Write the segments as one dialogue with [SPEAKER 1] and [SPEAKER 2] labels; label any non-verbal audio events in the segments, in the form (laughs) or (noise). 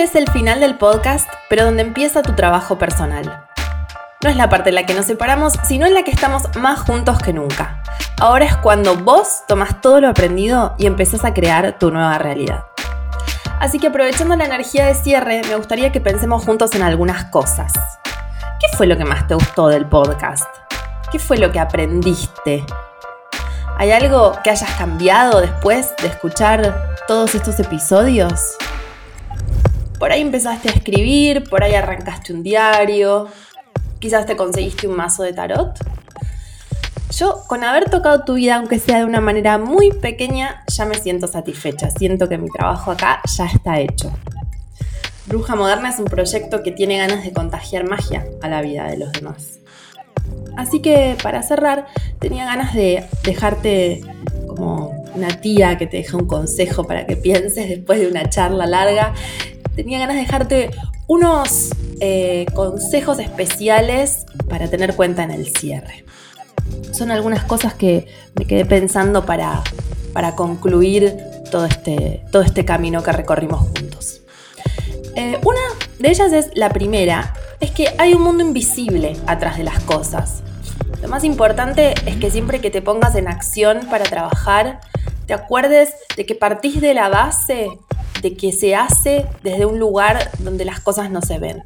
[SPEAKER 1] Es el final del podcast, pero donde empieza tu trabajo personal. No es la parte en la que nos separamos, sino en la que estamos más juntos que nunca. Ahora es cuando vos tomas todo lo aprendido y empezás a crear tu nueva realidad. Así que aprovechando la energía de cierre, me gustaría que pensemos juntos en algunas cosas. ¿Qué fue lo que más te gustó del podcast? ¿Qué fue lo que aprendiste? ¿Hay algo que hayas cambiado después de escuchar todos estos episodios? Por ahí empezaste a escribir, por ahí arrancaste un diario, quizás te conseguiste un mazo de tarot. Yo, con haber tocado tu vida, aunque sea de una manera muy pequeña, ya me siento satisfecha. Siento que mi trabajo acá ya está hecho. Bruja Moderna es un proyecto que tiene ganas de contagiar magia a la vida de los demás. Así que para cerrar, tenía ganas de dejarte como una tía que te deja un consejo para que pienses después de una charla larga tenía ganas de dejarte unos eh, consejos especiales para tener cuenta en el cierre. Son algunas cosas que me quedé pensando para, para concluir todo este, todo este camino que recorrimos juntos. Eh, una de ellas es la primera, es que hay un mundo invisible atrás de las cosas. Lo más importante es que siempre que te pongas en acción para trabajar, te acuerdes de que partís de la base de que se hace desde un lugar donde las cosas no se ven.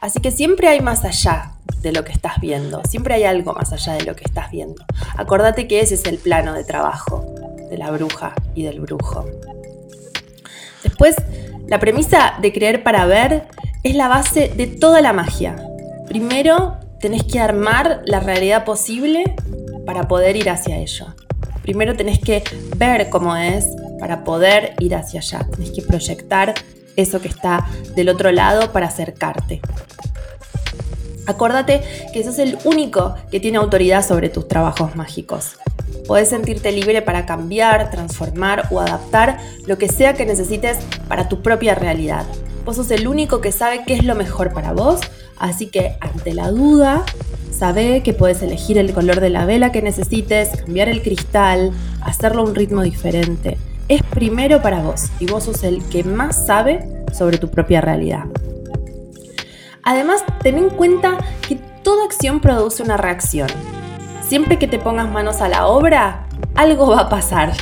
[SPEAKER 1] Así que siempre hay más allá de lo que estás viendo, siempre hay algo más allá de lo que estás viendo. Acordate que ese es el plano de trabajo de la bruja y del brujo. Después, la premisa de creer para ver es la base de toda la magia. Primero, tenés que armar la realidad posible para poder ir hacia ello. Primero tenés que ver cómo es para poder ir hacia allá. Tienes que proyectar eso que está del otro lado para acercarte. Acordate que sos el único que tiene autoridad sobre tus trabajos mágicos. Podés sentirte libre para cambiar, transformar o adaptar lo que sea que necesites para tu propia realidad. Vos sos el único que sabe qué es lo mejor para vos, así que ante la duda, sabe que puedes elegir el color de la vela que necesites, cambiar el cristal, hacerlo a un ritmo diferente es primero para vos y vos sos el que más sabe sobre tu propia realidad. Además, ten en cuenta que toda acción produce una reacción. Siempre que te pongas manos a la obra, algo va a pasar.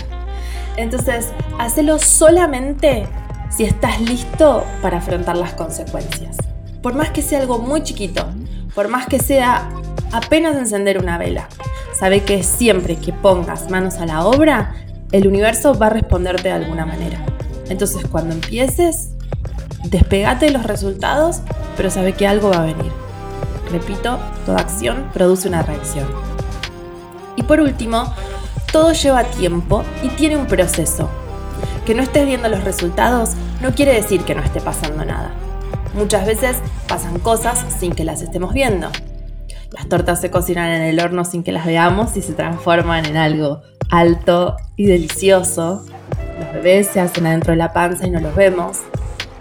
[SPEAKER 1] Entonces, hacelo solamente si estás listo para afrontar las consecuencias. Por más que sea algo muy chiquito, por más que sea apenas encender una vela, sabe que siempre que pongas manos a la obra, el universo va a responderte de alguna manera. Entonces cuando empieces, despegate de los resultados, pero sabe que algo va a venir. Repito, toda acción produce una reacción. Y por último, todo lleva tiempo y tiene un proceso. Que no estés viendo los resultados no quiere decir que no esté pasando nada. Muchas veces pasan cosas sin que las estemos viendo. Las tortas se cocinan en el horno sin que las veamos y se transforman en algo alto y delicioso. Los bebés se hacen adentro de la panza y no los vemos.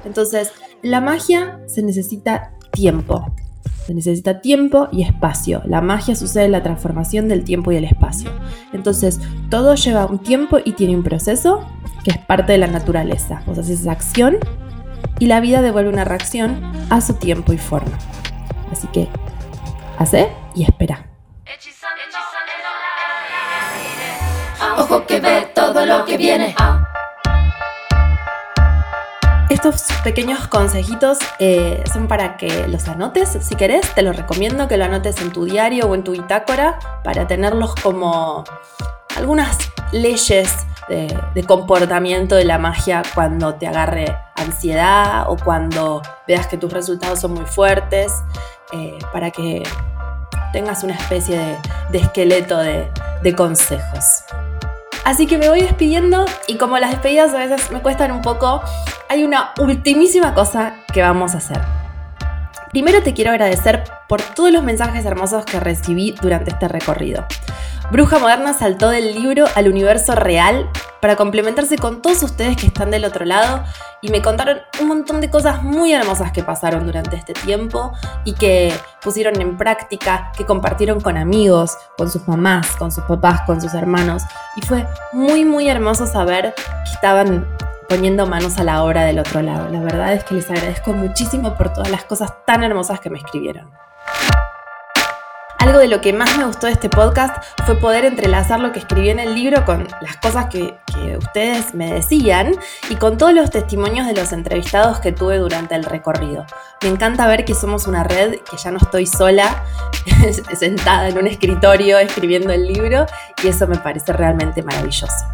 [SPEAKER 1] Entonces, la magia se necesita tiempo. Se necesita tiempo y espacio. La magia sucede en la transformación del tiempo y el espacio. Entonces, todo lleva un tiempo y tiene un proceso que es parte de la naturaleza. Vos haces esa acción y la vida devuelve una reacción a su tiempo y forma. Así que, hace y espera.
[SPEAKER 2] Todo lo que viene.
[SPEAKER 1] Estos pequeños consejitos eh, son para que los anotes, si querés, te los recomiendo que lo anotes en tu diario o en tu bitácora para tenerlos como algunas leyes de, comportamiento de la magia cuando te agarre ansiedad o cuando veas que tus resultados son muy fuertes, eh, para que tengas una especie de, esqueleto de consejos. Así que me voy despidiendo y como las despedidas a veces me cuestan un poco, hay una ultimísima cosa que vamos a hacer. Primero te quiero agradecer por todos los mensajes hermosos que recibí durante este recorrido. Bruja Moderna saltó del libro al universo real para complementarse con todos ustedes que están del otro lado y me contaron un montón de cosas muy hermosas que pasaron durante este tiempo y que pusieron en práctica, que compartieron con amigos, con sus mamás, con sus papás, con sus hermanos. Y fue muy, muy hermoso saber que estaban poniendo manos a la obra del otro lado. La verdad es que les agradezco muchísimo por todas las cosas tan hermosas que me escribieron. Algo de lo que más me gustó de este podcast fue poder entrelazar lo que escribí en el libro con las cosas que, ustedes me decían y con todos los testimonios de los entrevistados que tuve durante el recorrido. Me encanta ver que somos una red, que ya no estoy sola (laughs) sentada en un escritorio escribiendo el libro y eso me parece realmente maravilloso.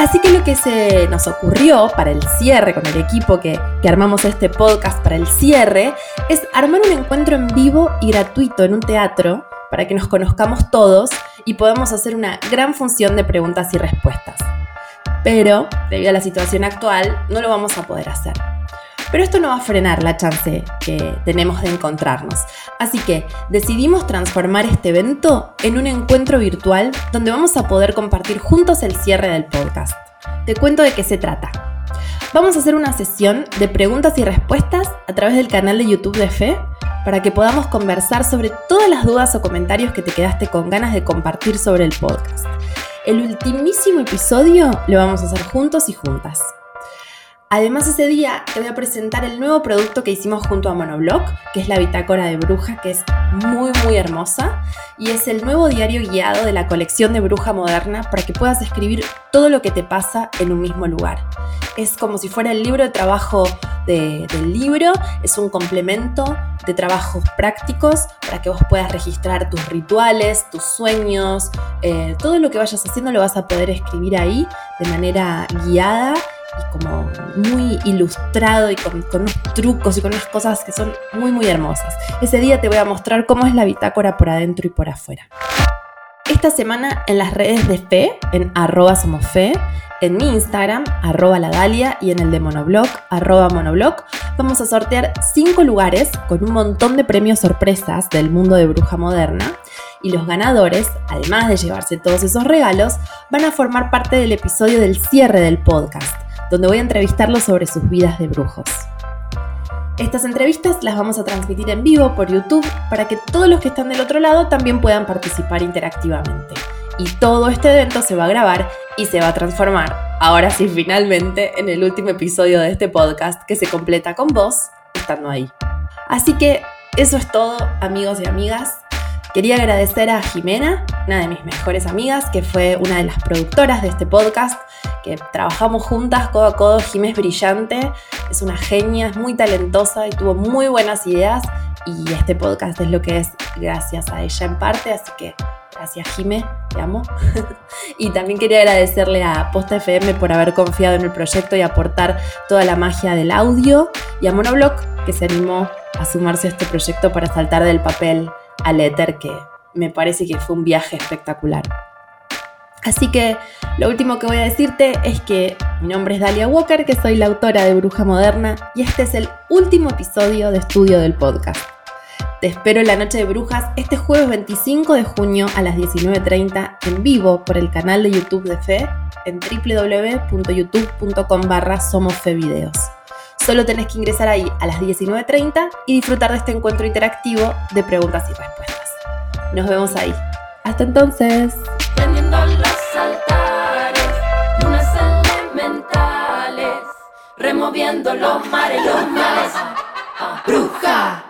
[SPEAKER 1] Así que lo que se nos ocurrió para el cierre con el equipo que, armamos este podcast para el cierre es armar un encuentro en vivo y gratuito en un teatro para que nos conozcamos todos y podamos hacer una gran función de preguntas y respuestas. Pero, debido a la situación actual, no lo vamos a poder hacer. Pero esto no va a frenar la chance que tenemos de encontrarnos. Así que decidimos transformar este evento en un encuentro virtual donde vamos a poder compartir juntos el cierre del podcast. Te cuento de qué se trata. Vamos a hacer una sesión de preguntas y respuestas a través del canal de YouTube de Fe para que podamos conversar sobre todas las dudas o comentarios que te quedaste con ganas de compartir sobre el podcast. El ultimísimo episodio lo vamos a hacer juntos y juntas. Además ese día te voy a presentar el nuevo producto que hicimos junto a Monoblock, que es la bitácora de bruja, que es muy muy hermosa y es el nuevo diario guiado de la colección de bruja moderna para que puedas escribir todo lo que te pasa en un mismo lugar. Es como si fuera el libro de trabajo del libro, es un complemento de trabajos prácticos para que vos puedas registrar tus rituales, tus sueños, eh, todo lo que vayas haciendo lo vas a poder escribir ahí de manera guiada y como muy ilustrado y con, unos trucos y con unas cosas que son muy muy hermosas. Ese día te voy a mostrar cómo es la bitácora por adentro y por afuera. Esta semana en las redes de Fe, en arroba somos en mi Instagram, arroba la Dalia, y en el de Monoblog, arroba Monoblog, vamos a sortear 5 lugares con un montón de premios sorpresas del mundo de bruja moderna. Y los ganadores, además de llevarse todos esos regalos, van a formar parte del episodio del cierre del podcast donde voy a entrevistarlos sobre sus vidas de brujos. Estas entrevistas las vamos a transmitir en vivo por YouTube para que todos los que están del otro lado también puedan participar interactivamente. Y todo este evento se va a grabar y se va a transformar, ahora sí finalmente, en el último episodio de este podcast que se completa con vos estando ahí. Así que eso es todo, amigos y amigas. Quería agradecer a Jimena, una de mis mejores amigas, que fue una de las productoras de este podcast, que trabajamos juntas codo a codo. Jimé es brillante, es una genia, es muy talentosa y tuvo muy buenas ideas. Y este podcast es lo que es gracias a ella en parte, así que gracias Jimé, te amo. (laughs) y también quería agradecerle a Posta FM por haber confiado en el proyecto y aportar toda la magia del audio, y a Monoblock, que se animó a sumarse a este proyecto para saltar del papel al éter, que me parece que fue un viaje espectacular. Así que lo último que voy a decirte es que mi nombre es Dalia Walker, que soy la autora de Bruja Moderna, y este es el último episodio de estudio del podcast. Te espero en la Noche de Brujas este jueves 25 de junio a las 19.30 en vivo por el canal de YouTube de Fe en www.youtube.com barra Videos. Solo tenés que ingresar ahí a las 19.30 y disfrutar de este encuentro interactivo de preguntas y respuestas. Nos vemos ahí. Hasta entonces.
[SPEAKER 2] Removiendo los mares, los mares. Bruja.